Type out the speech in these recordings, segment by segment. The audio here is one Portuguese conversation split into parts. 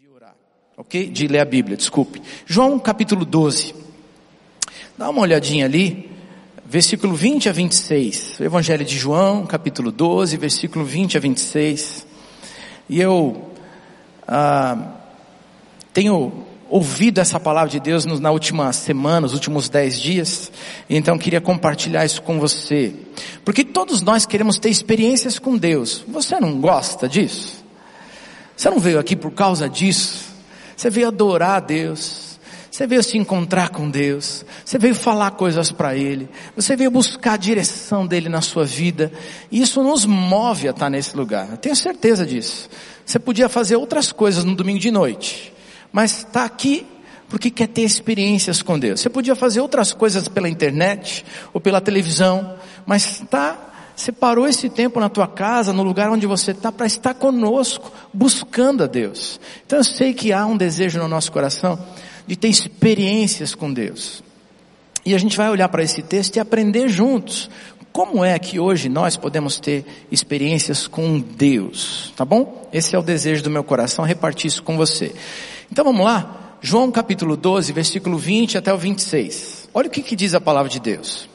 de orar, ok? De ler a Bíblia, desculpe. João capítulo 12. Dá uma olhadinha ali, versículo 20 a 26. O Evangelho de João, capítulo 12, versículo 20 a 26. E eu ah, tenho ouvido essa palavra de Deus na última semana, nos últimos dez dias, então queria compartilhar isso com você. Porque todos nós queremos ter experiências com Deus. Você não gosta disso? Você não veio aqui por causa disso. Você veio adorar a Deus. Você veio se encontrar com Deus. Você veio falar coisas para Ele. Você veio buscar a direção dEle na sua vida. E isso nos move a estar nesse lugar. Eu tenho certeza disso. Você podia fazer outras coisas no domingo de noite. Mas está aqui porque quer ter experiências com Deus. Você podia fazer outras coisas pela internet ou pela televisão. Mas está separou esse tempo na tua casa, no lugar onde você está, para estar conosco, buscando a Deus. Então eu sei que há um desejo no nosso coração de ter experiências com Deus. E a gente vai olhar para esse texto e aprender juntos como é que hoje nós podemos ter experiências com Deus, tá bom? Esse é o desejo do meu coração, repartir isso com você. Então vamos lá? João capítulo 12, versículo 20 até o 26. Olha o que, que diz a palavra de Deus.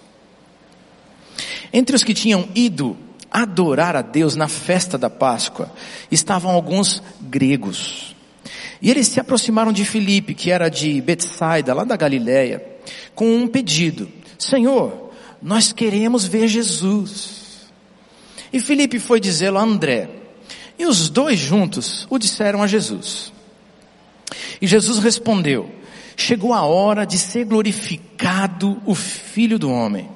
Entre os que tinham ido adorar a Deus na festa da Páscoa, estavam alguns gregos. E eles se aproximaram de Filipe, que era de Betsaida, lá da Galiléia, com um pedido: Senhor, nós queremos ver Jesus. E Filipe foi dizê-lo a André. E os dois juntos o disseram a Jesus. E Jesus respondeu: Chegou a hora de ser glorificado o Filho do Homem.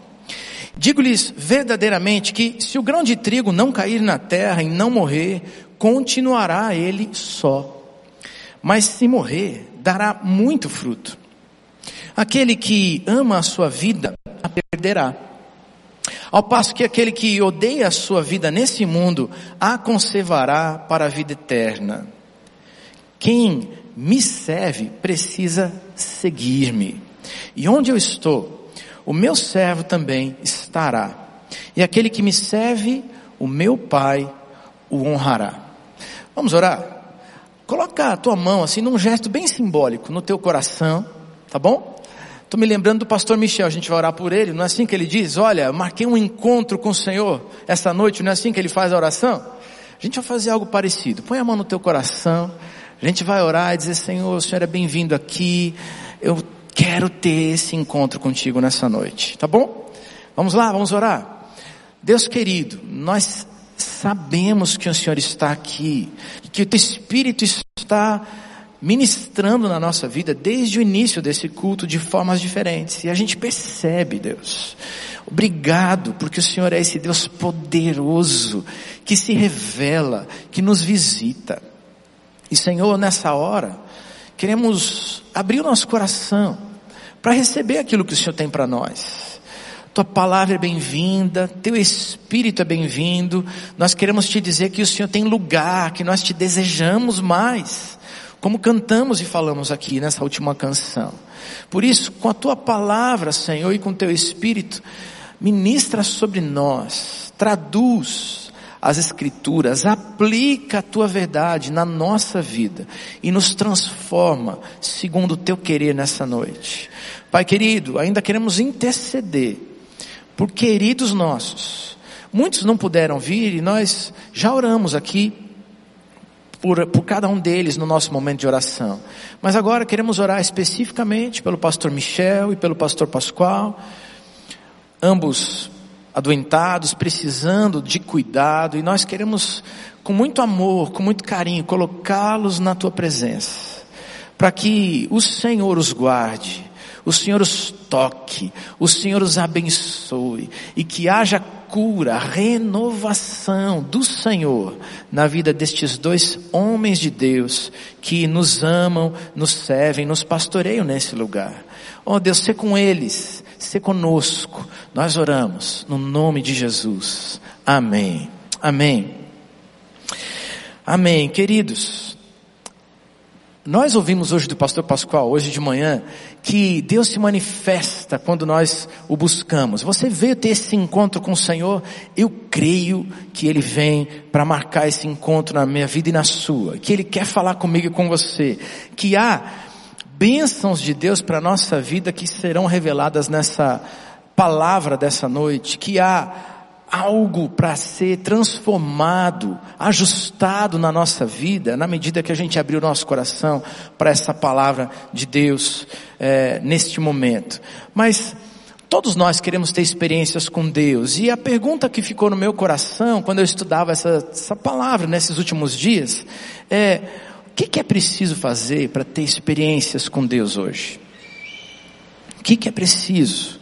Digo-lhes verdadeiramente que se o grão de trigo não cair na terra e não morrer, continuará ele só. Mas se morrer, dará muito fruto. Aquele que ama a sua vida, a perderá. Ao passo que aquele que odeia a sua vida nesse mundo, a conservará para a vida eterna. Quem me serve precisa seguir-me. E onde eu estou, o meu servo também estará. E aquele que me serve, o meu Pai o honrará. Vamos orar? Coloca a tua mão assim num gesto bem simbólico no teu coração, tá bom? Estou me lembrando do pastor Michel, a gente vai orar por ele, não é assim que ele diz? Olha, marquei um encontro com o Senhor esta noite, não é assim que ele faz a oração? A gente vai fazer algo parecido. Põe a mão no teu coração, a gente vai orar e dizer, Senhor, o Senhor é bem-vindo aqui, eu quero ter esse encontro contigo nessa noite, tá bom? Vamos lá, vamos orar. Deus querido, nós sabemos que o Senhor está aqui, que o teu Espírito está ministrando na nossa vida desde o início desse culto de formas diferentes. E a gente percebe, Deus. Obrigado, porque o Senhor é esse Deus poderoso, que se revela, que nos visita. E Senhor, nessa hora, queremos abrir o nosso coração para receber aquilo que o Senhor tem para nós. Tua palavra é bem-vinda, teu espírito é bem-vindo. Nós queremos te dizer que o Senhor tem lugar, que nós te desejamos mais, como cantamos e falamos aqui nessa última canção. Por isso, com a tua palavra, Senhor, e com teu espírito, ministra sobre nós, traduz as Escrituras, aplica a tua verdade na nossa vida e nos transforma segundo o teu querer nessa noite. Pai querido, ainda queremos interceder por queridos nossos. Muitos não puderam vir e nós já oramos aqui por, por cada um deles no nosso momento de oração. Mas agora queremos orar especificamente pelo pastor Michel e pelo pastor Pascoal, ambos adoentados, precisando de cuidado, e nós queremos, com muito amor, com muito carinho, colocá-los na tua presença, para que o Senhor os guarde, o Senhor os toque, o Senhor os abençoe, e que haja cura, renovação do Senhor na vida destes dois homens de Deus que nos amam, nos servem, nos pastoreiam nesse lugar. Oh Deus, ser com eles, ser conosco. Nós oramos no nome de Jesus. Amém. Amém. Amém. Queridos, Nós ouvimos hoje do pastor Pascoal, hoje de manhã, que Deus se manifesta quando nós o buscamos. Você veio ter esse encontro com o Senhor? Eu creio que Ele vem para marcar esse encontro na minha vida e na sua. Que Ele quer falar comigo e com você. Que há bênçãos de Deus para a nossa vida que serão reveladas nessa palavra dessa noite. Que há algo para ser transformado, ajustado na nossa vida, na medida que a gente abrir o nosso coração para essa palavra de Deus é, neste momento. Mas todos nós queremos ter experiências com Deus. E a pergunta que ficou no meu coração quando eu estudava essa, essa palavra nesses últimos dias é: o que, que é preciso fazer para ter experiências com Deus hoje? O que, que é preciso?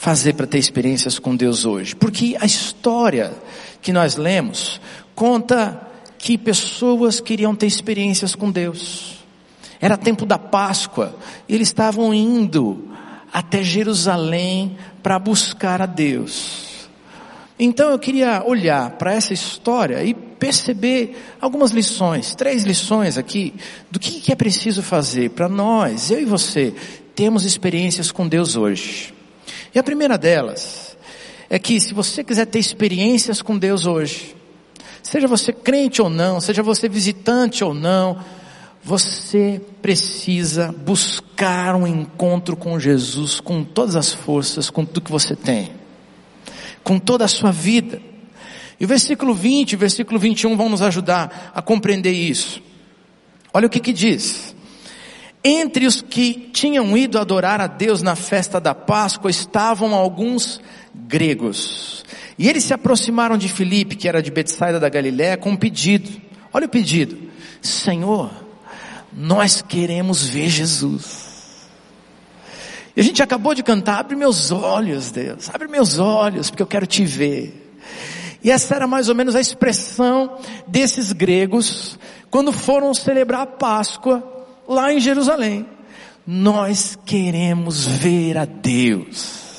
Fazer para ter experiências com Deus hoje? Porque a história que nós lemos conta que pessoas queriam ter experiências com Deus. Era tempo da Páscoa, e eles estavam indo até Jerusalém para buscar a Deus. Então eu queria olhar para essa história e perceber algumas lições, três lições aqui, do que é preciso fazer para nós, eu e você, termos experiências com Deus hoje. E a primeira delas é que se você quiser ter experiências com Deus hoje, seja você crente ou não, seja você visitante ou não, você precisa buscar um encontro com Jesus com todas as forças, com tudo que você tem, com toda a sua vida. E o versículo 20 e versículo 21 vão nos ajudar a compreender isso. Olha o que que diz. Entre os que tinham ido adorar a Deus na festa da Páscoa estavam alguns gregos. E eles se aproximaram de Filipe, que era de Betsaida da Galiléia, com um pedido. Olha o pedido. Senhor, nós queremos ver Jesus. E a gente acabou de cantar, abre meus olhos, Deus, abre meus olhos, porque eu quero te ver. E essa era mais ou menos a expressão desses gregos, quando foram celebrar a Páscoa, lá em Jerusalém. Nós queremos ver a Deus.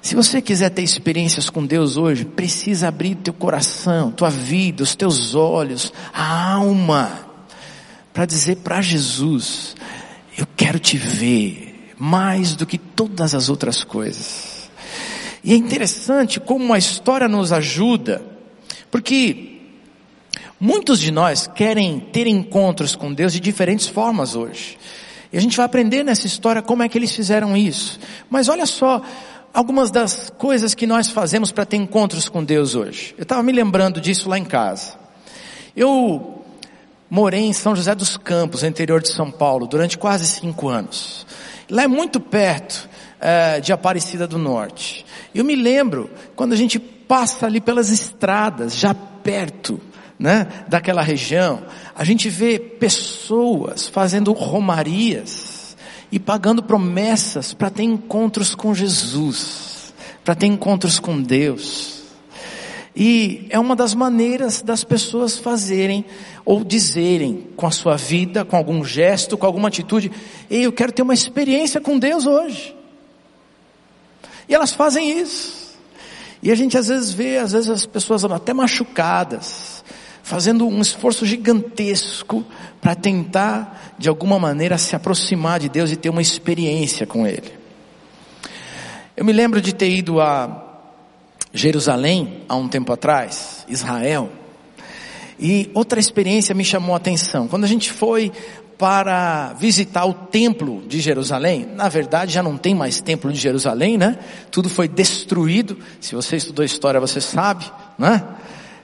Se você quiser ter experiências com Deus hoje, precisa abrir teu coração, tua vida, os teus olhos, a alma, para dizer para Jesus: Eu quero te ver mais do que todas as outras coisas. E é interessante como a história nos ajuda, porque Muitos de nós querem ter encontros com Deus de diferentes formas hoje. E a gente vai aprender nessa história como é que eles fizeram isso. Mas olha só algumas das coisas que nós fazemos para ter encontros com Deus hoje. Eu estava me lembrando disso lá em casa. Eu morei em São José dos Campos, interior de São Paulo, durante quase cinco anos. Lá é muito perto é, de Aparecida do Norte. Eu me lembro quando a gente passa ali pelas estradas, já perto né, daquela região, a gente vê pessoas fazendo romarias e pagando promessas para ter encontros com Jesus, para ter encontros com Deus. E é uma das maneiras das pessoas fazerem ou dizerem com a sua vida, com algum gesto, com alguma atitude, Ei, eu quero ter uma experiência com Deus hoje. E elas fazem isso. E a gente às vezes vê, às vezes as pessoas até machucadas, fazendo um esforço gigantesco para tentar, de alguma maneira, se aproximar de Deus e ter uma experiência com Ele. Eu me lembro de ter ido a Jerusalém há um tempo atrás, Israel, e outra experiência me chamou a atenção. Quando a gente foi para visitar o templo de Jerusalém, na verdade já não tem mais templo de Jerusalém, né? Tudo foi destruído. Se você estudou história, você sabe, né?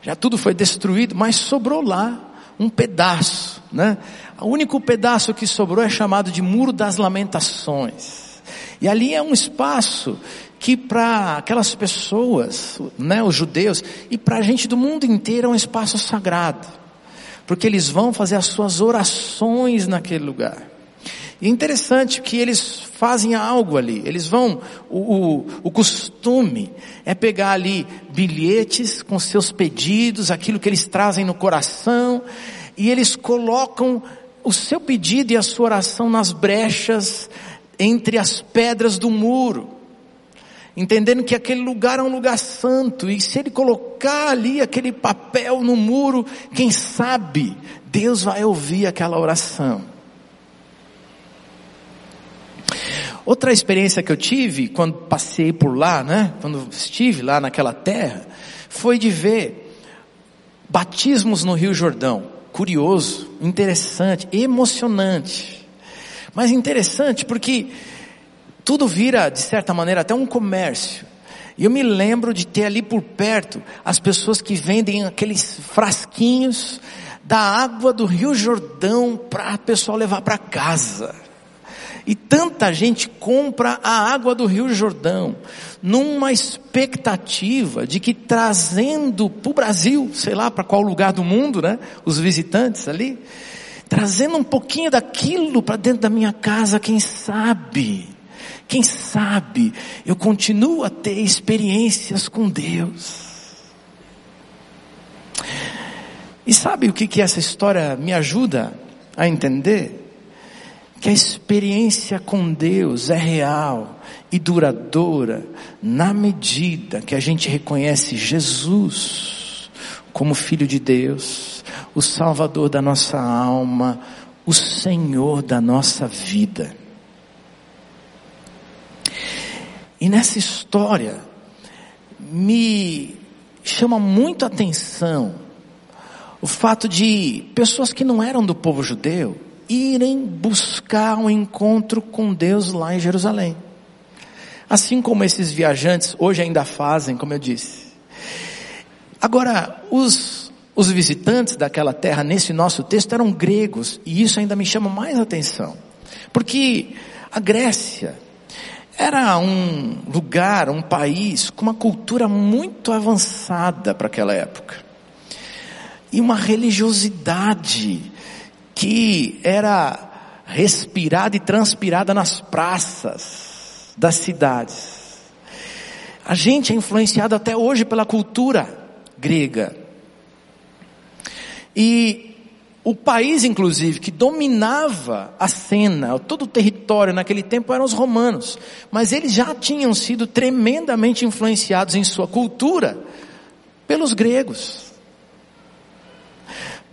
Já tudo foi destruído, mas sobrou lá um pedaço, né? O único pedaço que sobrou é chamado de Muro das Lamentações. E ali é um espaço que para aquelas pessoas, né, os judeus, e para a gente do mundo inteiro é um espaço sagrado. Porque eles vão fazer as suas orações naquele lugar. E interessante que eles fazem algo ali. Eles vão, o, o, o, costume é pegar ali bilhetes com seus pedidos, aquilo que eles trazem no coração, e eles colocam o seu pedido e a sua oração nas brechas entre as pedras do muro. entendendo que aquele lugar é um lugar santo, e se ele colocar ali aquele papel no muro, quem sabe Deus vai ouvir aquela oração. Outra experiência que eu tive quando passei por lá, né, quando estive lá naquela terra, foi de ver batismos no Rio Jordão. Curioso, interessante, emocionante. Mas interessante porque tudo vira, de certa maneira, até um comércio. E eu me lembro de ter ali por perto as pessoas que vendem aqueles frasquinhos da água do Rio Jordão para o pessoal levar para casa. E tanta gente compra a água do Rio Jordão, numa expectativa de que trazendo para o Brasil, sei lá para qual lugar do mundo, né? Os visitantes ali, trazendo um pouquinho daquilo para dentro da minha casa, quem sabe quem sabe eu continuo a ter experiências com Deus. E sabe o que, que essa história me ajuda a entender? Que a experiência com Deus é real e duradoura na medida que a gente reconhece Jesus como Filho de Deus, o Salvador da nossa alma, o Senhor da nossa vida. E nessa história, me chama muito a atenção o fato de pessoas que não eram do povo judeu irem buscar um encontro com Deus lá em Jerusalém. Assim como esses viajantes hoje ainda fazem, como eu disse. Agora, os, os visitantes daquela terra nesse nosso texto eram gregos, e isso ainda me chama mais atenção. Porque a Grécia era um lugar, um país com uma cultura muito avançada para aquela época. E uma religiosidade que era respirada e transpirada nas praças das cidades. A gente é influenciado até hoje pela cultura grega. E o país, inclusive, que dominava a cena, todo o território naquele tempo eram os romanos. Mas eles já tinham sido tremendamente influenciados em sua cultura pelos gregos.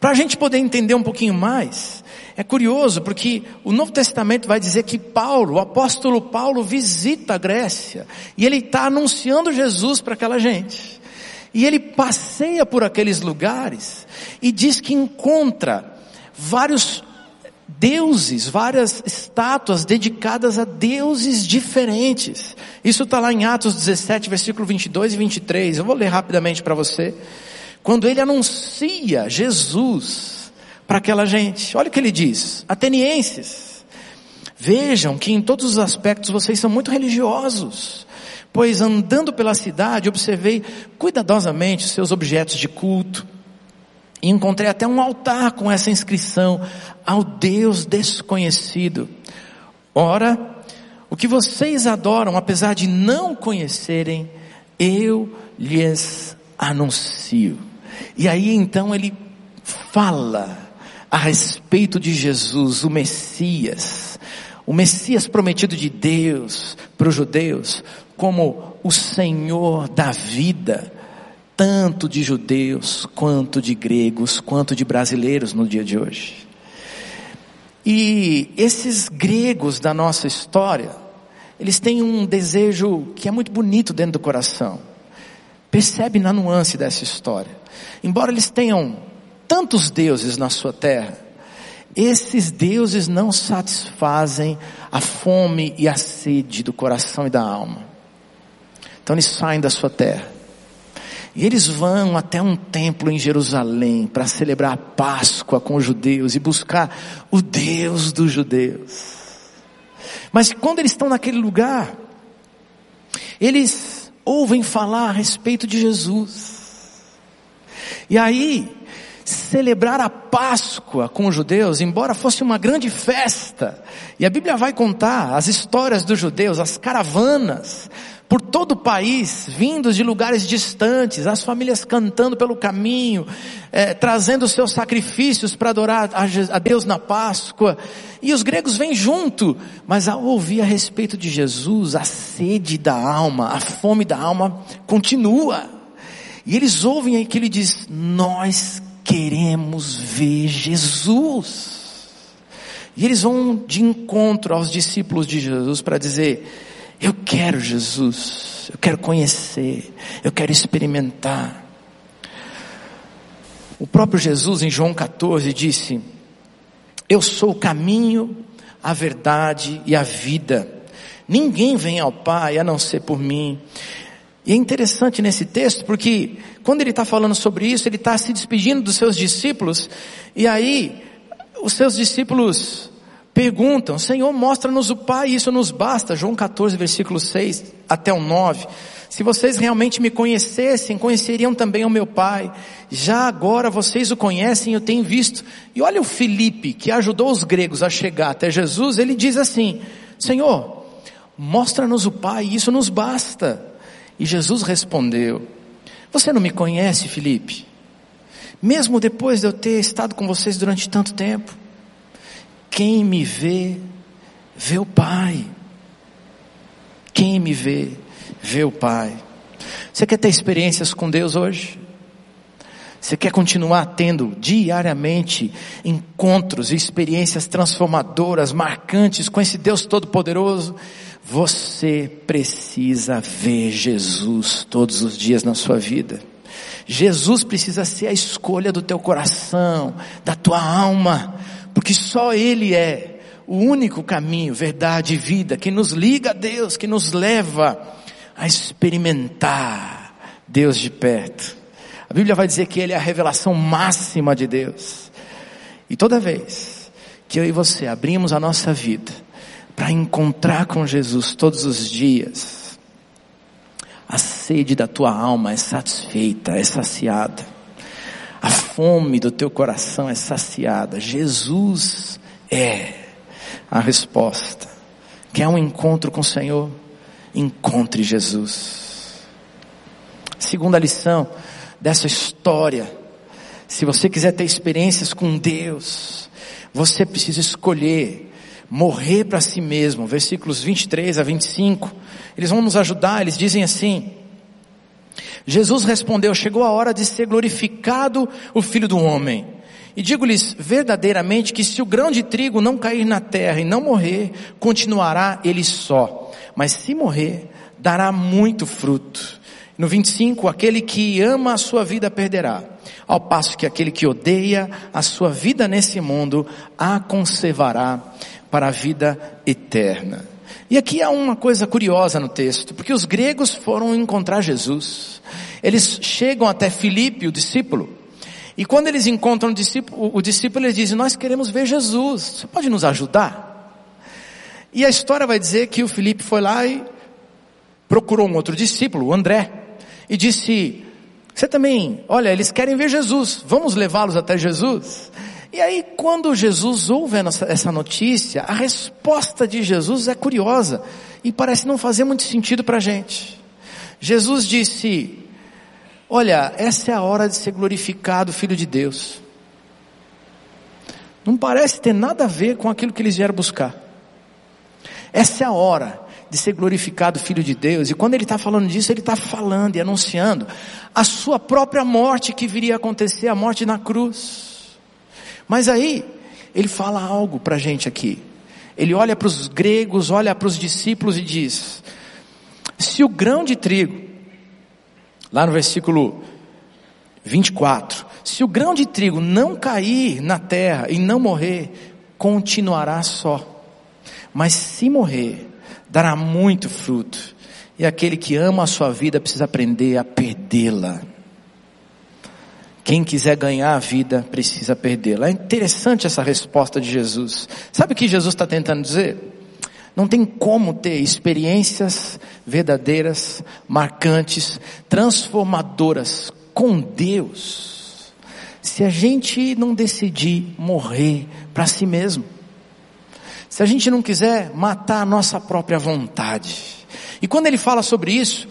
Para a gente poder entender um pouquinho mais, é curioso porque o Novo Testamento vai dizer que Paulo, o apóstolo Paulo, visita a Grécia e ele está anunciando Jesus para aquela gente. E ele passeia por aqueles lugares e diz que encontra vários deuses, várias estátuas dedicadas a deuses diferentes. Isso está lá em Atos 17, versículo 22 e 23. Eu vou ler rapidamente para você. Quando ele anuncia Jesus para aquela gente, olha o que ele diz: Atenienses, vejam que em todos os aspectos vocês são muito religiosos. Pois andando pela cidade, observei cuidadosamente os seus objetos de culto. E encontrei até um altar com essa inscrição, ao Deus desconhecido. Ora, o que vocês adoram, apesar de não conhecerem, eu lhes anuncio. E aí então ele fala a respeito de Jesus, o Messias, o Messias prometido de Deus para os judeus, como o Senhor da vida, tanto de judeus, quanto de gregos, quanto de brasileiros no dia de hoje. E esses gregos da nossa história, eles têm um desejo que é muito bonito dentro do coração. Percebe na nuance dessa história. Embora eles tenham tantos deuses na sua terra, esses deuses não satisfazem a fome e a sede do coração e da alma. Então eles saem da sua terra. E eles vão até um templo em Jerusalém para celebrar a Páscoa com os judeus e buscar o Deus dos judeus. Mas quando eles estão naquele lugar, eles ouvem falar a respeito de Jesus. E aí, celebrar a Páscoa com os judeus, embora fosse uma grande festa, e a Bíblia vai contar as histórias dos judeus, as caravanas, por todo o país, vindos de lugares distantes, as famílias cantando pelo caminho, é, trazendo seus sacrifícios para adorar a Deus na Páscoa. E os gregos vêm junto, mas ao ouvir a respeito de Jesus, a sede da alma, a fome da alma continua. E eles ouvem aí que ele diz: Nós queremos ver Jesus. E eles vão de encontro aos discípulos de Jesus para dizer: Eu quero Jesus, eu quero conhecer, eu quero experimentar. O próprio Jesus, em João 14, disse: Eu sou o caminho, a verdade e a vida. Ninguém vem ao Pai a não ser por mim. E é interessante nesse texto porque quando ele está falando sobre isso, ele está se despedindo dos seus discípulos, e aí os seus discípulos perguntam, Senhor, mostra-nos o Pai, isso nos basta. João 14, versículo 6 até o 9. Se vocês realmente me conhecessem, conheceriam também o meu Pai. Já agora vocês o conhecem, eu tenho visto. E olha o Felipe, que ajudou os gregos a chegar até Jesus, ele diz assim, Senhor, mostra-nos o Pai, isso nos basta. E Jesus respondeu, você não me conhece, Felipe? Mesmo depois de eu ter estado com vocês durante tanto tempo, quem me vê, vê o Pai. Quem me vê, vê o Pai. Você quer ter experiências com Deus hoje? Você quer continuar tendo diariamente encontros e experiências transformadoras, marcantes com esse Deus Todo-Poderoso? Você precisa ver Jesus todos os dias na sua vida. Jesus precisa ser a escolha do teu coração, da tua alma, porque só Ele é o único caminho, verdade e vida que nos liga a Deus, que nos leva a experimentar Deus de perto. A Bíblia vai dizer que Ele é a revelação máxima de Deus. E toda vez que eu e você abrimos a nossa vida, para encontrar com Jesus todos os dias, a sede da tua alma é satisfeita, é saciada. A fome do teu coração é saciada. Jesus é a resposta. Quer um encontro com o Senhor? Encontre Jesus. Segunda lição dessa história. Se você quiser ter experiências com Deus, você precisa escolher morrer para si mesmo, versículos 23 a 25, eles vão nos ajudar, eles dizem assim, Jesus respondeu, chegou a hora de ser glorificado o Filho do Homem. E digo-lhes verdadeiramente que se o grão de trigo não cair na terra e não morrer, continuará ele só. Mas se morrer, dará muito fruto. No 25, aquele que ama a sua vida perderá, ao passo que aquele que odeia a sua vida nesse mundo a conservará para a vida eterna. E aqui há uma coisa curiosa no texto, porque os gregos foram encontrar Jesus. Eles chegam até Filipe, o discípulo, e quando eles encontram o discípulo, o discípulo eles dizem, nós queremos ver Jesus, você pode nos ajudar? E a história vai dizer que o Filipe foi lá e procurou um outro discípulo, o André, e disse, você também, olha, eles querem ver Jesus, vamos levá-los até Jesus? E aí, quando Jesus ouve essa notícia, a resposta de Jesus é curiosa e parece não fazer muito sentido para a gente. Jesus disse: Olha, essa é a hora de ser glorificado, Filho de Deus. Não parece ter nada a ver com aquilo que eles vieram buscar. Essa é a hora de ser glorificado Filho de Deus. E quando ele está falando disso, ele está falando e anunciando a sua própria morte que viria a acontecer, a morte na cruz. Mas aí, ele fala algo para a gente aqui. Ele olha para os gregos, olha para os discípulos e diz: se o grão de trigo, lá no versículo 24, se o grão de trigo não cair na terra e não morrer, continuará só. Mas se morrer, dará muito fruto. E aquele que ama a sua vida precisa aprender a perdê-la. Quem quiser ganhar a vida precisa perdê-la. É interessante essa resposta de Jesus. Sabe o que Jesus está tentando dizer? Não tem como ter experiências verdadeiras, marcantes, transformadoras com Deus, se a gente não decidir morrer para si mesmo. Se a gente não quiser matar a nossa própria vontade E quando ele fala sobre isso,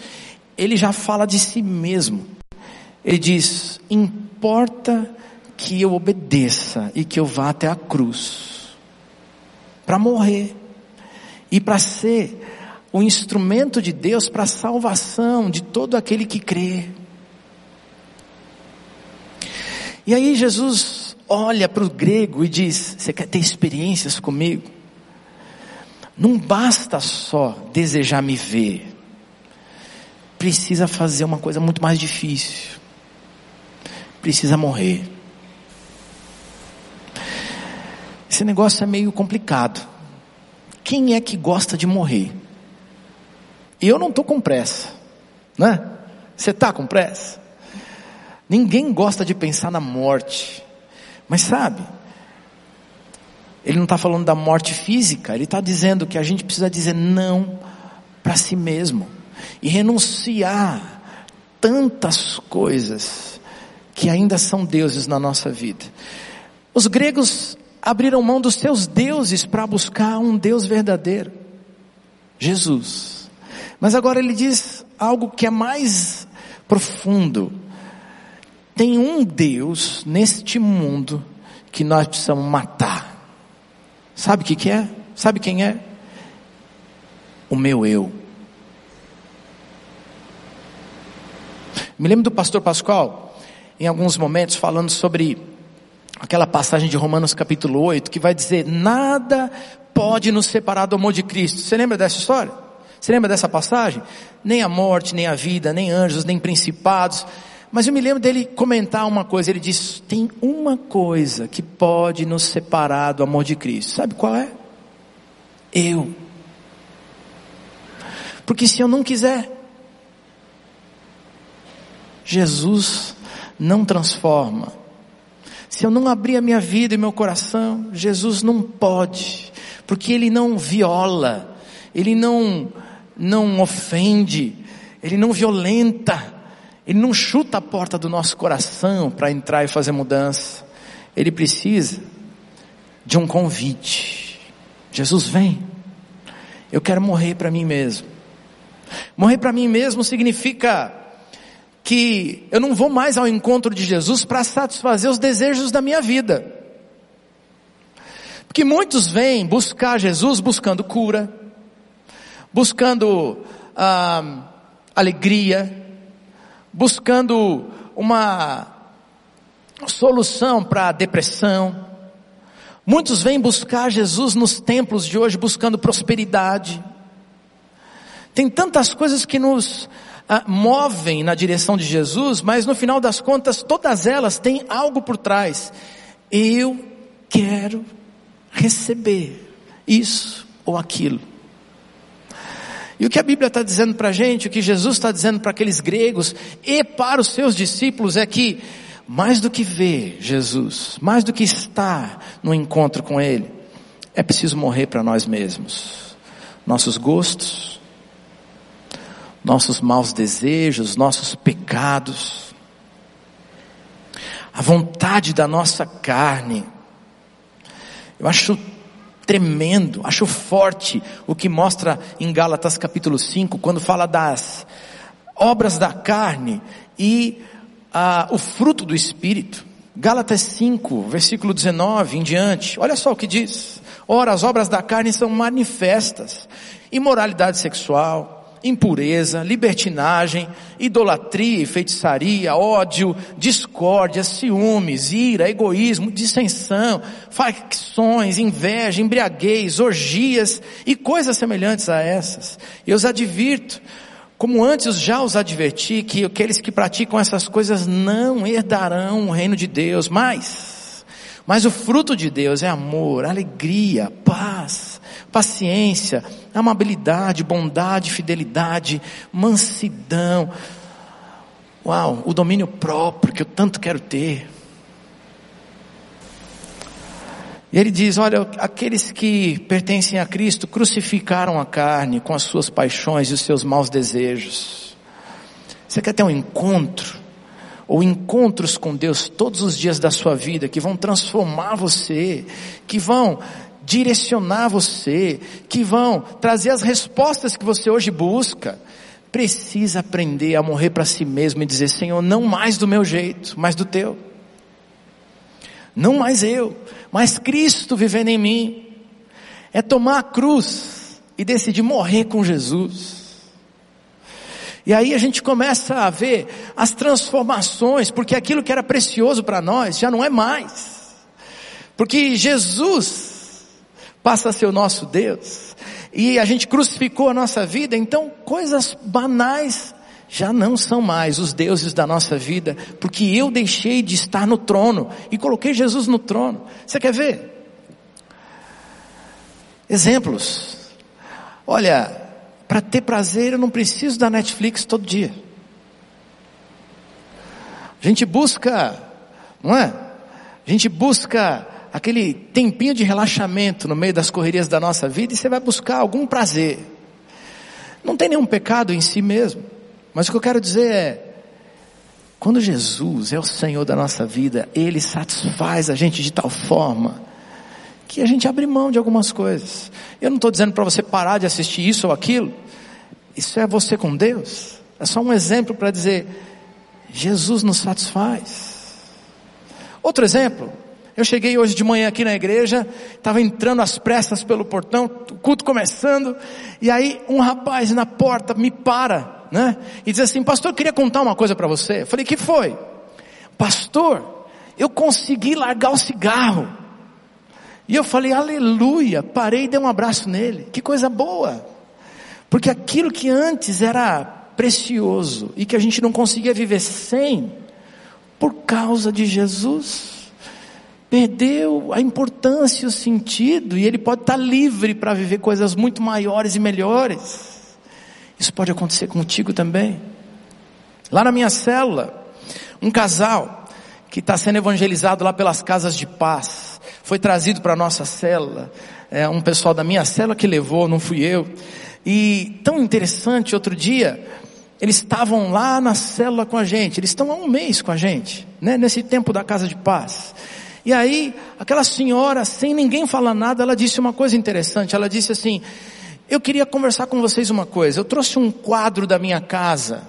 ele já fala de si mesmo. Ele diz: importa que eu obedeça e que eu vá até a cruz para morrer e para ser o instrumento de Deus para a salvação de todo aquele que crê. E aí Jesus olha para o grego e diz: Você quer ter experiências comigo? Não basta só desejar me ver, precisa fazer uma coisa muito mais difícil. Precisa morrer. Esse negócio é meio complicado. Quem é que gosta de morrer? E eu não estou com pressa, né? Você está com pressa? Ninguém gosta de pensar na morte, mas sabe, ele não está falando da morte física, ele está dizendo que a gente precisa dizer não para si mesmo e renunciar tantas coisas que ainda são deuses na nossa vida. Os gregos abriram mão dos seus deuses para buscar um Deus verdadeiro, Jesus. Mas agora ele diz algo que é mais profundo. Tem um Deus neste mundo que nós precisamos matar. Sabe o que, que é? Sabe quem é? O meu eu. Me lembro do pastor Pascoal, em alguns momentos, falando sobre aquela passagem de Romanos capítulo 8, que vai dizer: nada pode nos separar do amor de Cristo. Você lembra dessa história? Você lembra dessa passagem? Nem a morte, nem a vida, nem anjos, nem principados. Mas eu me lembro dele comentar uma coisa. Ele disse: tem uma coisa que pode nos separar do amor de Cristo. Sabe qual é? Eu. Porque se eu não quiser, Jesus não transforma. Se eu não abrir a minha vida e meu coração, Jesus não pode, porque Ele não viola, Ele não não ofende, ele não violenta, ele não chuta a porta do nosso coração para entrar e fazer mudança. Ele precisa de um convite. Jesus vem. Eu quero morrer para mim mesmo. Morrer para mim mesmo significa que eu não vou mais ao encontro de Jesus para satisfazer os desejos da minha vida. Porque muitos vêm buscar Jesus buscando cura, buscando ah, alegria, buscando uma solução para a depressão. Muitos vêm buscar Jesus nos templos de hoje buscando prosperidade. Tem tantas coisas que nos movem na direção de Jesus, mas no final das contas todas elas têm algo por trás. Eu quero receber isso ou aquilo. E o que a Bíblia está dizendo para a gente, o que Jesus está dizendo para aqueles gregos e para os seus discípulos é que, mais do que ver Jesus, mais do que estar no encontro com Ele, é preciso morrer para nós mesmos. Nossos gostos, nossos maus desejos, nossos pecados, a vontade da nossa carne. Eu acho tremendo, acho forte o que mostra em Gálatas capítulo 5, quando fala das obras da carne e ah, o fruto do Espírito. Gálatas 5, versículo 19 em diante, olha só o que diz. Ora, as obras da carne são manifestas: imoralidade sexual, impureza, libertinagem, idolatria e feitiçaria, ódio, discórdia, ciúmes, ira, egoísmo, dissensão, facções, inveja, embriaguez, orgias e coisas semelhantes a essas. Eu os advirto, como antes já os adverti, que aqueles que praticam essas coisas não herdarão o reino de Deus, mas, mas o fruto de Deus é amor, alegria, paz, paciência, amabilidade, bondade, fidelidade, mansidão. Uau, o domínio próprio que eu tanto quero ter. E ele diz: Olha, aqueles que pertencem a Cristo crucificaram a carne com as suas paixões e os seus maus desejos. Você quer ter um encontro? Ou encontros com Deus todos os dias da sua vida, que vão transformar você, que vão direcionar você, que vão trazer as respostas que você hoje busca, precisa aprender a morrer para si mesmo e dizer: Senhor, não mais do meu jeito, mas do teu. Não mais eu, mas Cristo vivendo em mim. É tomar a cruz e decidir morrer com Jesus. E aí a gente começa a ver as transformações, porque aquilo que era precioso para nós já não é mais. Porque Jesus passa a ser o nosso Deus. E a gente crucificou a nossa vida, então coisas banais já não são mais os deuses da nossa vida, porque eu deixei de estar no trono e coloquei Jesus no trono. Você quer ver? Exemplos. Olha, para ter prazer eu não preciso da Netflix todo dia. A gente busca, não é? A gente busca aquele tempinho de relaxamento no meio das correrias da nossa vida e você vai buscar algum prazer. Não tem nenhum pecado em si mesmo, mas o que eu quero dizer é, quando Jesus é o Senhor da nossa vida, Ele satisfaz a gente de tal forma que a gente abre mão de algumas coisas. Eu não estou dizendo para você parar de assistir isso ou aquilo. Isso é você com Deus. É só um exemplo para dizer, Jesus nos satisfaz. Outro exemplo, eu cheguei hoje de manhã aqui na igreja, estava entrando às pressas pelo portão, o culto começando, e aí um rapaz na porta me para, né? E diz assim, pastor, eu queria contar uma coisa para você. Eu falei, que foi? Pastor, eu consegui largar o cigarro. E eu falei, aleluia, parei e dei um abraço nele. Que coisa boa. Porque aquilo que antes era precioso e que a gente não conseguia viver sem, por causa de Jesus, perdeu a importância o sentido, e ele pode estar livre para viver coisas muito maiores e melhores. Isso pode acontecer contigo também. Lá na minha célula, um casal que está sendo evangelizado lá pelas casas de paz foi trazido para a nossa célula, é, um pessoal da minha célula que levou, não fui eu. E tão interessante, outro dia, eles estavam lá na célula com a gente, eles estão há um mês com a gente, né, nesse tempo da casa de paz. E aí, aquela senhora, sem ninguém falar nada, ela disse uma coisa interessante, ela disse assim, eu queria conversar com vocês uma coisa, eu trouxe um quadro da minha casa,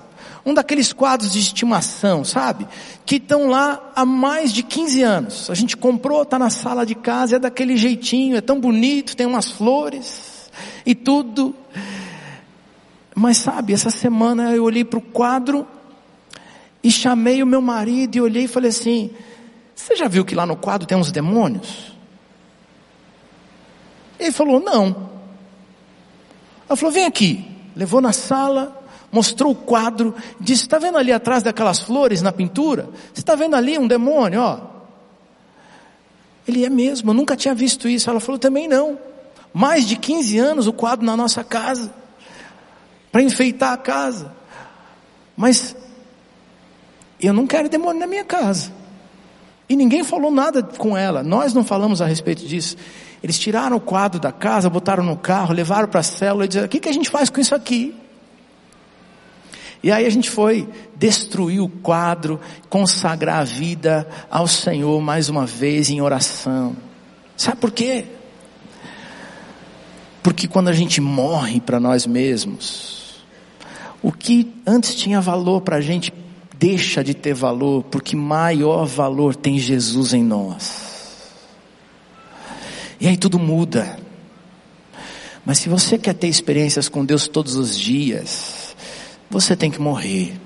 um daqueles quadros de estimação, sabe? Que estão lá há mais de 15 anos. A gente comprou, está na sala de casa, é daquele jeitinho, é tão bonito, tem umas flores e tudo. Mas sabe, essa semana eu olhei para o quadro e chamei o meu marido e olhei e falei assim: Você já viu que lá no quadro tem uns demônios? Ele falou: Não. Ela falou: Vem aqui. Levou na sala, mostrou o quadro, disse: Está vendo ali atrás daquelas flores na pintura? Você está vendo ali um demônio, ó? Ele é mesmo, eu nunca tinha visto isso. Ela falou: Também não. Mais de 15 anos o quadro na nossa casa, para enfeitar a casa. Mas eu não quero demônio na minha casa. E ninguém falou nada com ela, nós não falamos a respeito disso. Eles tiraram o quadro da casa, botaram no carro, levaram para a célula e disseram: O que, que a gente faz com isso aqui? E aí a gente foi destruir o quadro, consagrar a vida ao Senhor mais uma vez em oração. Sabe por quê? Porque quando a gente morre para nós mesmos, o que antes tinha valor para a gente deixa de ter valor, porque maior valor tem Jesus em nós. E aí tudo muda. Mas se você quer ter experiências com Deus todos os dias, você tem que morrer.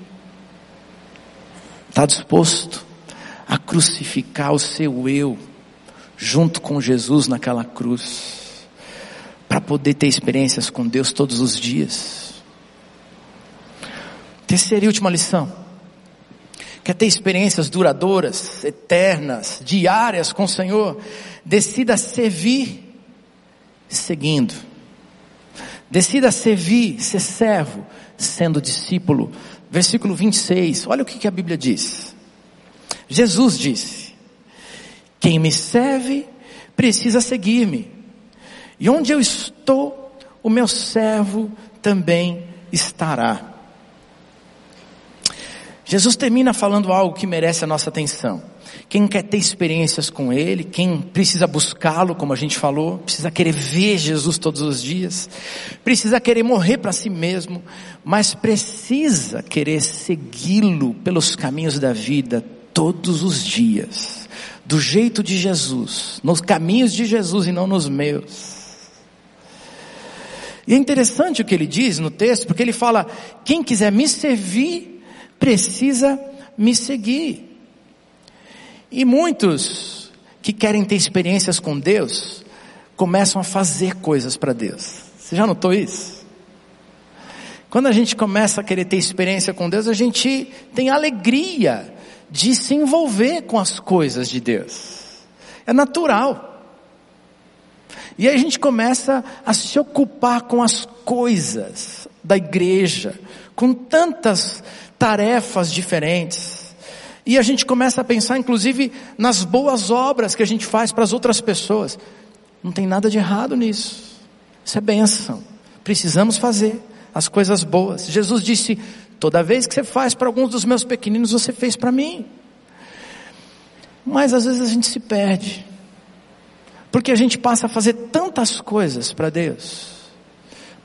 Está disposto a crucificar o seu eu junto com Jesus naquela cruz, para poder ter experiências com Deus todos os dias? Terceira e última lição. Quer ter experiências duradouras, eternas, diárias com o Senhor? Decida servir seguindo. Decida servir, ser servo, sendo discípulo. Versículo 26, olha o que, que a Bíblia diz. Jesus disse: Quem me serve precisa seguir-me, e onde eu estou, o meu servo também estará. Jesus termina falando algo que merece a nossa atenção. quem quer ter experiências com Ele, quem precisa buscá-lo, como a gente falou, precisa querer ver Jesus todos os dias, precisa querer morrer para si mesmo, mas precisa querer segui-lo pelos caminhos da vida todos os dias, do jeito de Jesus, nos caminhos de Jesus e não nos meus. E é interessante o que ele diz no texto, porque ele fala: quem quiser me servir, precisa me seguir. E muitos que querem ter experiências com Deus, começam a fazer coisas para Deus. Você já notou isso? Quando a gente começa a querer ter experiência com Deus, a gente tem alegria de se envolver com as coisas de Deus. É natural. E aí a gente começa a se ocupar com as coisas da igreja, com tantas tarefas diferentes. E a gente começa a pensar, inclusive, nas boas obras que a gente faz para as outras pessoas. Não tem nada de errado nisso. Isso é bênção. Precisamos fazer as coisas boas. Jesus disse: toda vez que você faz para alguns dos meus pequeninos, você fez para mim. Mas às vezes a gente se perde. Porque a gente passa a fazer tantas coisas para Deus,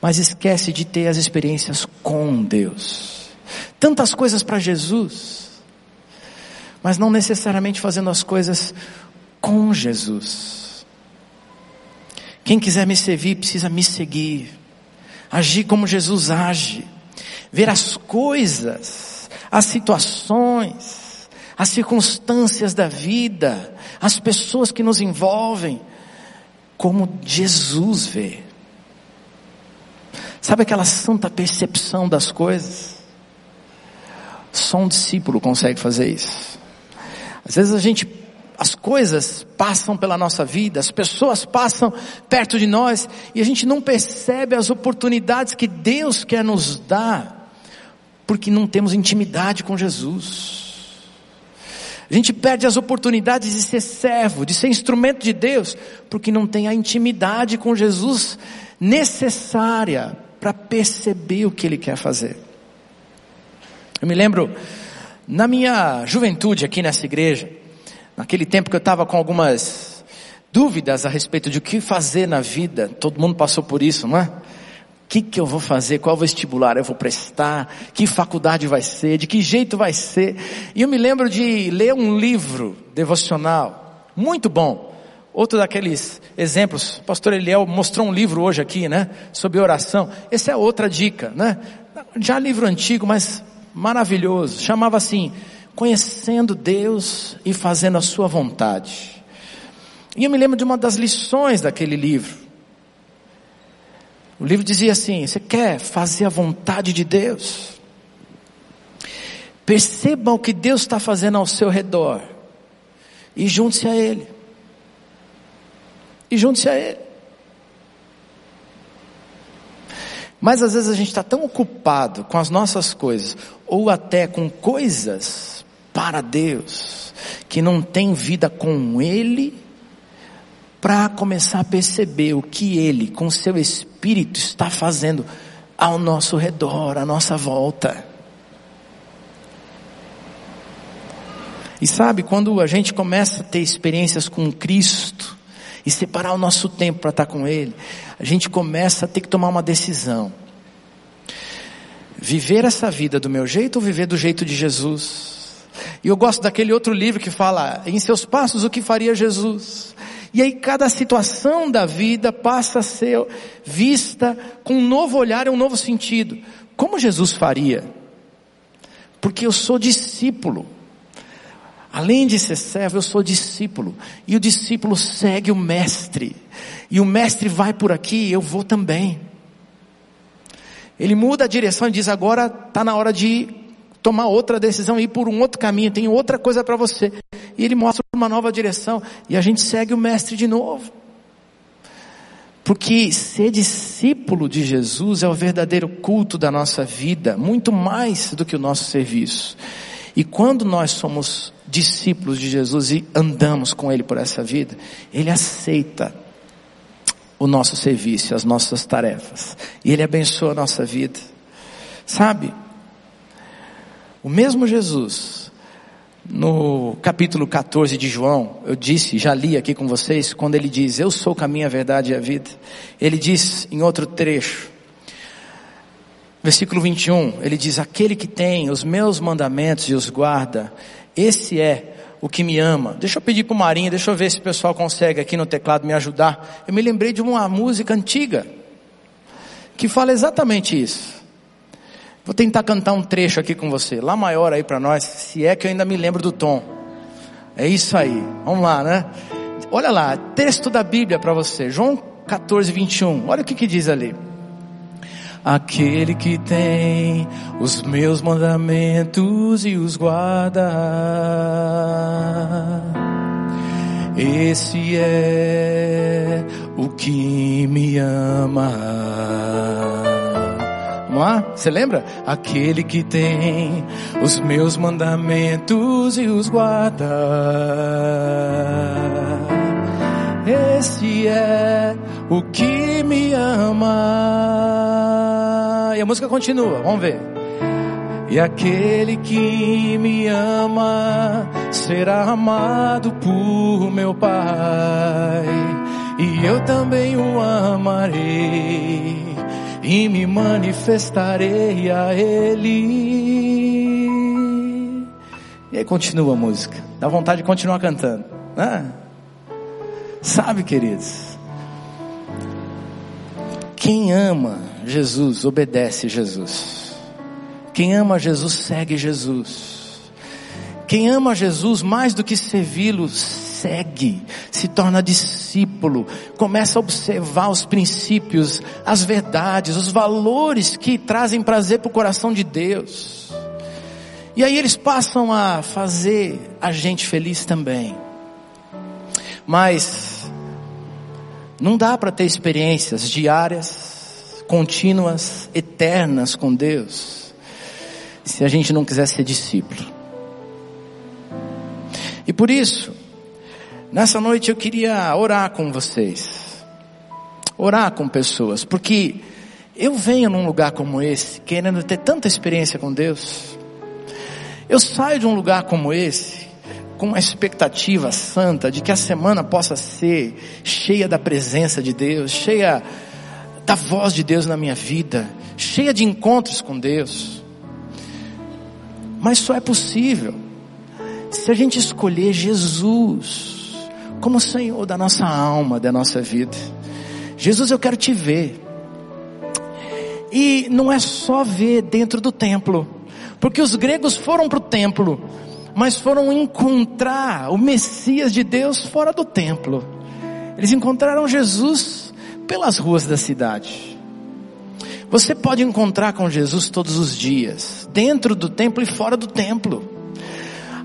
mas esquece de ter as experiências com Deus. Tantas coisas para Jesus, mas não necessariamente fazendo as coisas com Jesus. Quem quiser me servir precisa me seguir, agir como Jesus age, ver as coisas, as situações, as circunstâncias da vida, as pessoas que nos envolvem, como Jesus vê. Sabe aquela santa percepção das coisas? Só um discípulo consegue fazer isso. Às vezes a gente, as coisas passam pela nossa vida, as pessoas passam perto de nós e a gente não percebe as oportunidades que Deus quer nos dar, porque não temos intimidade com Jesus. A gente perde as oportunidades de ser servo, de ser instrumento de Deus, porque não tem a intimidade com Jesus necessária para perceber o que Ele quer fazer. Eu me lembro, na minha juventude aqui nessa igreja, naquele tempo que eu estava com algumas dúvidas a respeito de o que fazer na vida, todo mundo passou por isso, não é? que, que eu vou fazer, qual vestibular eu vou prestar, que faculdade vai ser, de que jeito vai ser. E eu me lembro de ler um livro devocional, muito bom. Outro daqueles exemplos, o pastor Eliel mostrou um livro hoje aqui, né, sobre oração. Essa é outra dica, né? Já livro antigo, mas maravilhoso. Chamava assim, Conhecendo Deus e fazendo a sua vontade. E eu me lembro de uma das lições daquele livro. O livro dizia assim: você quer fazer a vontade de Deus? Perceba o que Deus está fazendo ao seu redor e junte-se a Ele. E junte-se a Ele. Mas às vezes a gente está tão ocupado com as nossas coisas, ou até com coisas para Deus, que não tem vida com Ele para começar a perceber o que Ele, com seu Espírito, está fazendo ao nosso redor, à nossa volta. E sabe, quando a gente começa a ter experiências com Cristo, e separar o nosso tempo para estar com Ele, a gente começa a ter que tomar uma decisão. Viver essa vida do meu jeito ou viver do jeito de Jesus? E eu gosto daquele outro livro que fala, em seus passos, o que faria Jesus? E aí cada situação da vida passa a ser vista com um novo olhar e um novo sentido. Como Jesus faria? Porque eu sou discípulo. Além de ser servo, eu sou discípulo. E o discípulo segue o mestre. E o mestre vai por aqui, eu vou também. Ele muda a direção e diz: agora está na hora de tomar outra decisão, ir por um outro caminho, tem outra coisa para você. E ele mostra uma nova direção e a gente segue o mestre de novo. Porque ser discípulo de Jesus é o verdadeiro culto da nossa vida, muito mais do que o nosso serviço. E quando nós somos discípulos de Jesus e andamos com Ele por essa vida, Ele aceita o nosso serviço, as nossas tarefas. E Ele abençoa a nossa vida. Sabe? O mesmo Jesus no capítulo 14 de João, eu disse, já li aqui com vocês, quando ele diz, eu sou o caminho, a verdade e a vida. Ele diz em outro trecho, versículo 21, ele diz, aquele que tem os meus mandamentos e os guarda, esse é o que me ama. Deixa eu pedir para o Marinho, deixa eu ver se o pessoal consegue aqui no teclado me ajudar. Eu me lembrei de uma música antiga, que fala exatamente isso. Vou tentar cantar um trecho aqui com você, lá maior aí para nós, se é que eu ainda me lembro do tom. É isso aí, vamos lá, né? Olha lá, texto da Bíblia para você, João 14, 21. Olha o que, que diz ali. Aquele que tem os meus mandamentos e os guarda, esse é o que me ama. Vamos lá? Você lembra? Aquele que tem os meus mandamentos e os guarda. Esse é o que me ama. E a música continua, vamos ver. E aquele que me ama será amado por meu Pai, e eu também o amarei e me manifestarei a Ele. E aí continua a música. Dá vontade de continuar cantando. Né? Sabe, queridos? Quem ama Jesus, obedece Jesus. Quem ama Jesus, segue Jesus. Quem ama Jesus mais do que servi-lo, segue, se torna discípulo, começa a observar os princípios, as verdades, os valores que trazem prazer para o coração de Deus. E aí eles passam a fazer a gente feliz também. Mas não dá para ter experiências diárias, contínuas, eternas com Deus, se a gente não quiser ser discípulo. E por isso, Nessa noite eu queria orar com vocês. Orar com pessoas, porque eu venho num lugar como esse, querendo ter tanta experiência com Deus. Eu saio de um lugar como esse, com uma expectativa santa de que a semana possa ser cheia da presença de Deus, cheia da voz de Deus na minha vida, cheia de encontros com Deus. Mas só é possível se a gente escolher Jesus como Senhor da nossa alma, da nossa vida. Jesus, eu quero te ver. E não é só ver dentro do templo, porque os gregos foram para o templo, mas foram encontrar o Messias de Deus fora do templo. Eles encontraram Jesus pelas ruas da cidade. Você pode encontrar com Jesus todos os dias, dentro do templo e fora do templo.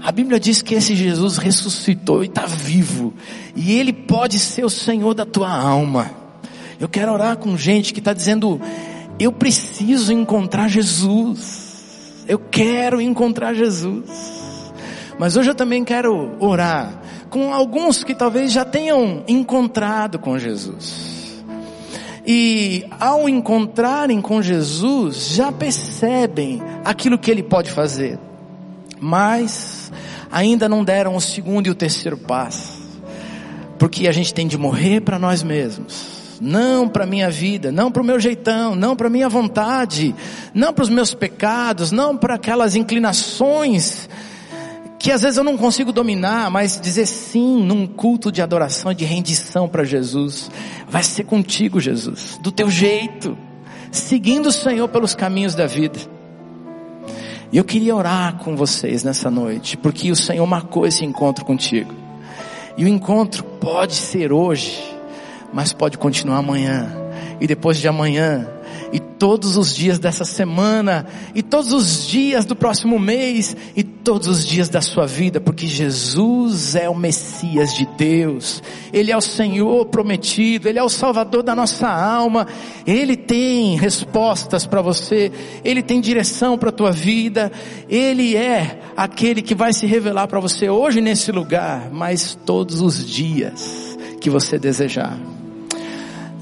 A Bíblia diz que esse Jesus ressuscitou e está vivo. E Ele pode ser o Senhor da tua alma. Eu quero orar com gente que está dizendo, eu preciso encontrar Jesus. Eu quero encontrar Jesus. Mas hoje eu também quero orar com alguns que talvez já tenham encontrado com Jesus. E ao encontrarem com Jesus, já percebem aquilo que ele pode fazer. Mas ainda não deram o segundo e o terceiro passo. Porque a gente tem de morrer para nós mesmos. Não para minha vida, não para o meu jeitão, não para minha vontade, não para os meus pecados, não para aquelas inclinações que às vezes eu não consigo dominar, mas dizer sim num culto de adoração e de rendição para Jesus. Vai ser contigo, Jesus, do teu jeito, seguindo o Senhor pelos caminhos da vida. E eu queria orar com vocês nessa noite, porque o Senhor marcou esse encontro contigo. E o encontro pode ser hoje, mas pode continuar amanhã, e depois de amanhã, e todos os dias dessa semana, e todos os dias do próximo mês, e todos os dias da sua vida, porque Jesus é o Messias de Deus, Ele é o Senhor prometido, Ele é o Salvador da nossa alma, Ele tem respostas para você, Ele tem direção para a tua vida, Ele é aquele que vai se revelar para você hoje nesse lugar, mas todos os dias que você desejar.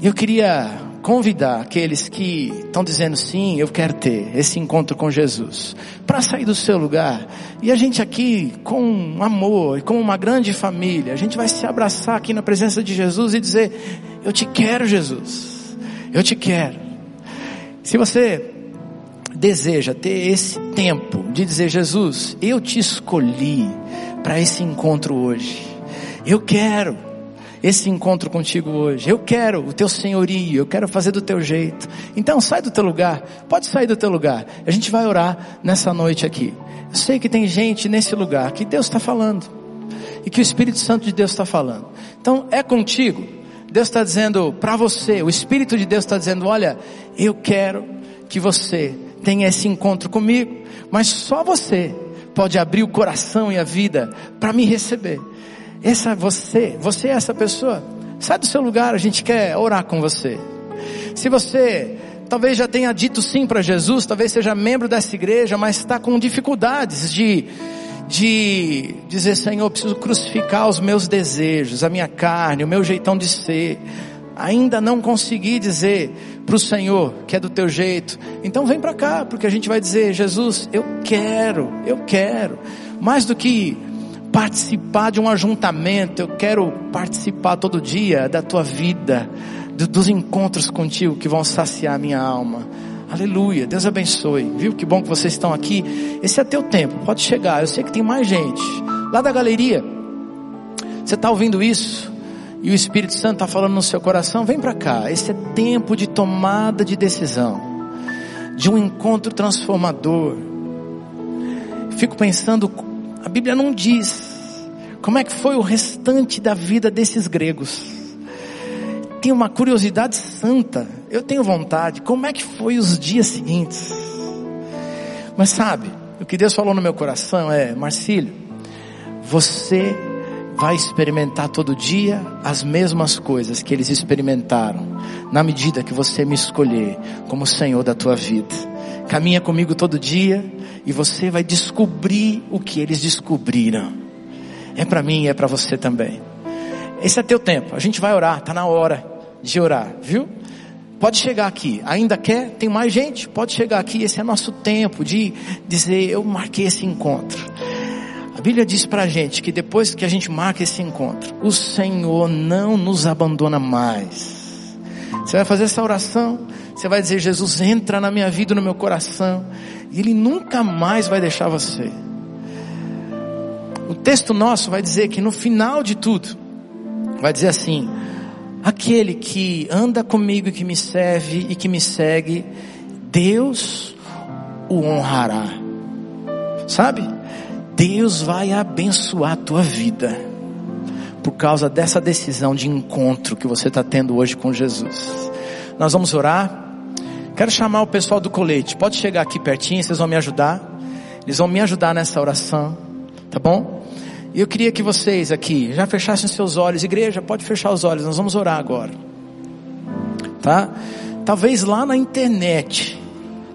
Eu queria convidar aqueles que estão dizendo sim, eu quero ter esse encontro com Jesus, para sair do seu lugar. E a gente aqui, com amor e com uma grande família, a gente vai se abraçar aqui na presença de Jesus e dizer: Eu te quero, Jesus. Eu te quero. Se você deseja ter esse tempo de dizer: Jesus, eu te escolhi para esse encontro hoje. Eu quero esse encontro contigo hoje. Eu quero o teu senhorio, eu quero fazer do teu jeito. Então sai do teu lugar, pode sair do teu lugar. A gente vai orar nessa noite aqui. Eu sei que tem gente nesse lugar que Deus está falando e que o Espírito Santo de Deus está falando. Então é contigo. Deus está dizendo para você, o Espírito de Deus está dizendo: olha, eu quero que você tenha esse encontro comigo, mas só você pode abrir o coração e a vida para me receber. Essa você, você é essa pessoa. Sai do seu lugar, a gente quer orar com você. Se você talvez já tenha dito sim para Jesus, talvez seja membro dessa igreja, mas está com dificuldades de de dizer, Senhor, preciso crucificar os meus desejos, a minha carne, o meu jeitão de ser. Ainda não consegui dizer para o Senhor que é do teu jeito. Então vem para cá, porque a gente vai dizer, Jesus, eu quero, eu quero. Mais do que participar de um ajuntamento, eu quero participar todo dia da tua vida, dos encontros contigo que vão saciar a minha alma. Aleluia, Deus abençoe. Viu que bom que vocês estão aqui. Esse é teu tempo, pode chegar. Eu sei que tem mais gente. Lá da galeria, você está ouvindo isso? E o Espírito Santo está falando no seu coração: vem para cá. Esse é tempo de tomada de decisão, de um encontro transformador. Fico pensando a Bíblia não diz como é que foi o restante da vida desses gregos. Tem uma curiosidade santa. Eu tenho vontade. Como é que foi os dias seguintes? Mas sabe, o que Deus falou no meu coração é, Marcílio, você vai experimentar todo dia as mesmas coisas que eles experimentaram, na medida que você me escolher como Senhor da tua vida. Caminha comigo todo dia e você vai descobrir o que eles descobriram. É para mim e é para você também. Esse é teu tempo. A gente vai orar, tá na hora de orar, viu? Pode chegar aqui. Ainda quer? Tem mais gente? Pode chegar aqui. Esse é nosso tempo de dizer eu marquei esse encontro. A Bíblia diz pra gente que depois que a gente marca esse encontro, o Senhor não nos abandona mais. Você vai fazer essa oração, você vai dizer, Jesus, entra na minha vida, no meu coração, e Ele nunca mais vai deixar você. O texto nosso vai dizer que no final de tudo, vai dizer assim, aquele que anda comigo e que me serve e que me segue, Deus o honrará. Sabe? Deus vai abençoar a tua vida por causa dessa decisão de encontro que você está tendo hoje com Jesus. Nós vamos orar. Quero chamar o pessoal do colete. Pode chegar aqui pertinho, vocês vão me ajudar. Eles vão me ajudar nessa oração, tá bom? E eu queria que vocês aqui já fechassem seus olhos. Igreja, pode fechar os olhos. Nós vamos orar agora. Tá? Talvez lá na internet,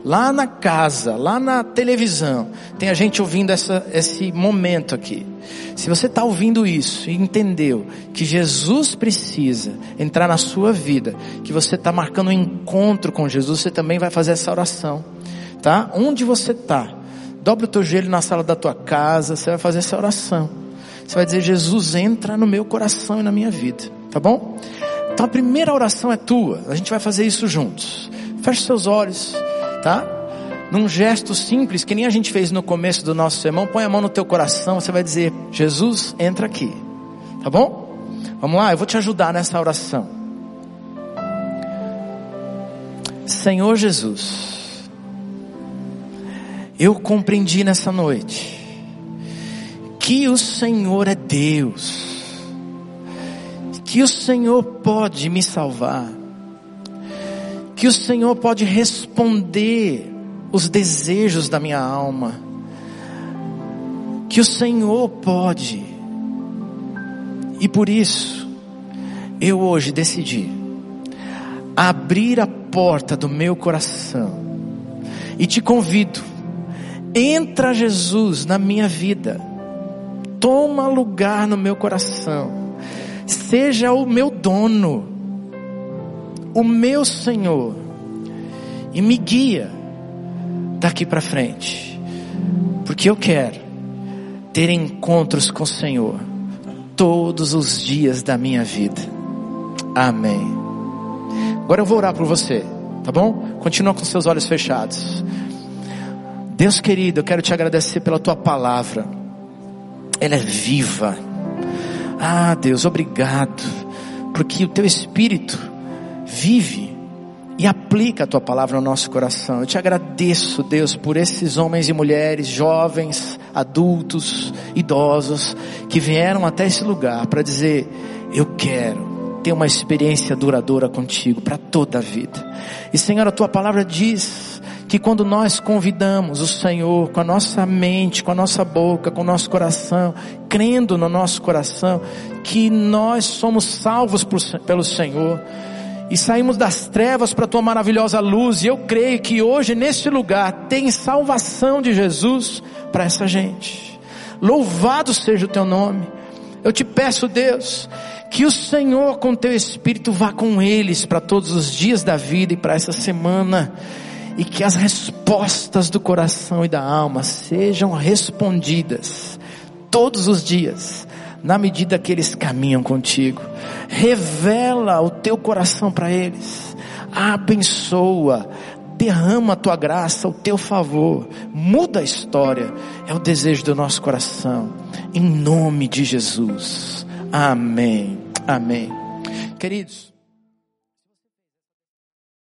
lá na casa, lá na televisão, tem a gente ouvindo essa, esse momento aqui. Se você está ouvindo isso e entendeu que Jesus precisa entrar na sua vida, que você está marcando um encontro com Jesus, você também vai fazer essa oração, tá? Onde você está? Dobre o teu joelho na sala da tua casa, você vai fazer essa oração. Você vai dizer, Jesus entra no meu coração e na minha vida, tá bom? Então a primeira oração é tua, a gente vai fazer isso juntos. Feche seus olhos, tá? Num gesto simples, que nem a gente fez no começo do nosso sermão, põe a mão no teu coração, você vai dizer, Jesus, entra aqui. Tá bom? Vamos lá, eu vou te ajudar nessa oração. Senhor Jesus, eu compreendi nessa noite que o Senhor é Deus, que o Senhor pode me salvar, que o Senhor pode responder os desejos da minha alma, que o Senhor pode, e por isso, eu hoje decidi abrir a porta do meu coração. E te convido, entra Jesus na minha vida, toma lugar no meu coração, seja o meu dono, o meu Senhor. E me guia daqui para frente, porque eu quero ter encontros com o Senhor todos os dias da minha vida. Amém. Agora eu vou orar por você, tá bom? Continua com seus olhos fechados. Deus querido, eu quero te agradecer pela tua palavra. Ela é viva. Ah, Deus, obrigado, porque o teu espírito vive e aplica a tua palavra no nosso coração. Eu te agradeço, Deus, por esses homens e mulheres, jovens, adultos, idosos, que vieram até esse lugar para dizer: Eu quero ter uma experiência duradoura contigo para toda a vida. E Senhor, a tua palavra diz que quando nós convidamos o Senhor com a nossa mente, com a nossa boca, com o nosso coração, crendo no nosso coração, que nós somos salvos por, pelo Senhor, e saímos das trevas para a tua maravilhosa luz, e eu creio que hoje neste lugar tem salvação de Jesus para essa gente. Louvado seja o teu nome. Eu te peço, Deus, que o Senhor com teu espírito vá com eles para todos os dias da vida e para essa semana, e que as respostas do coração e da alma sejam respondidas todos os dias, na medida que eles caminham contigo. Revela o teu coração para eles. Abençoa, derrama a tua graça, o teu favor, muda a história, é o desejo do nosso coração, em nome de Jesus, amém, amém, queridos.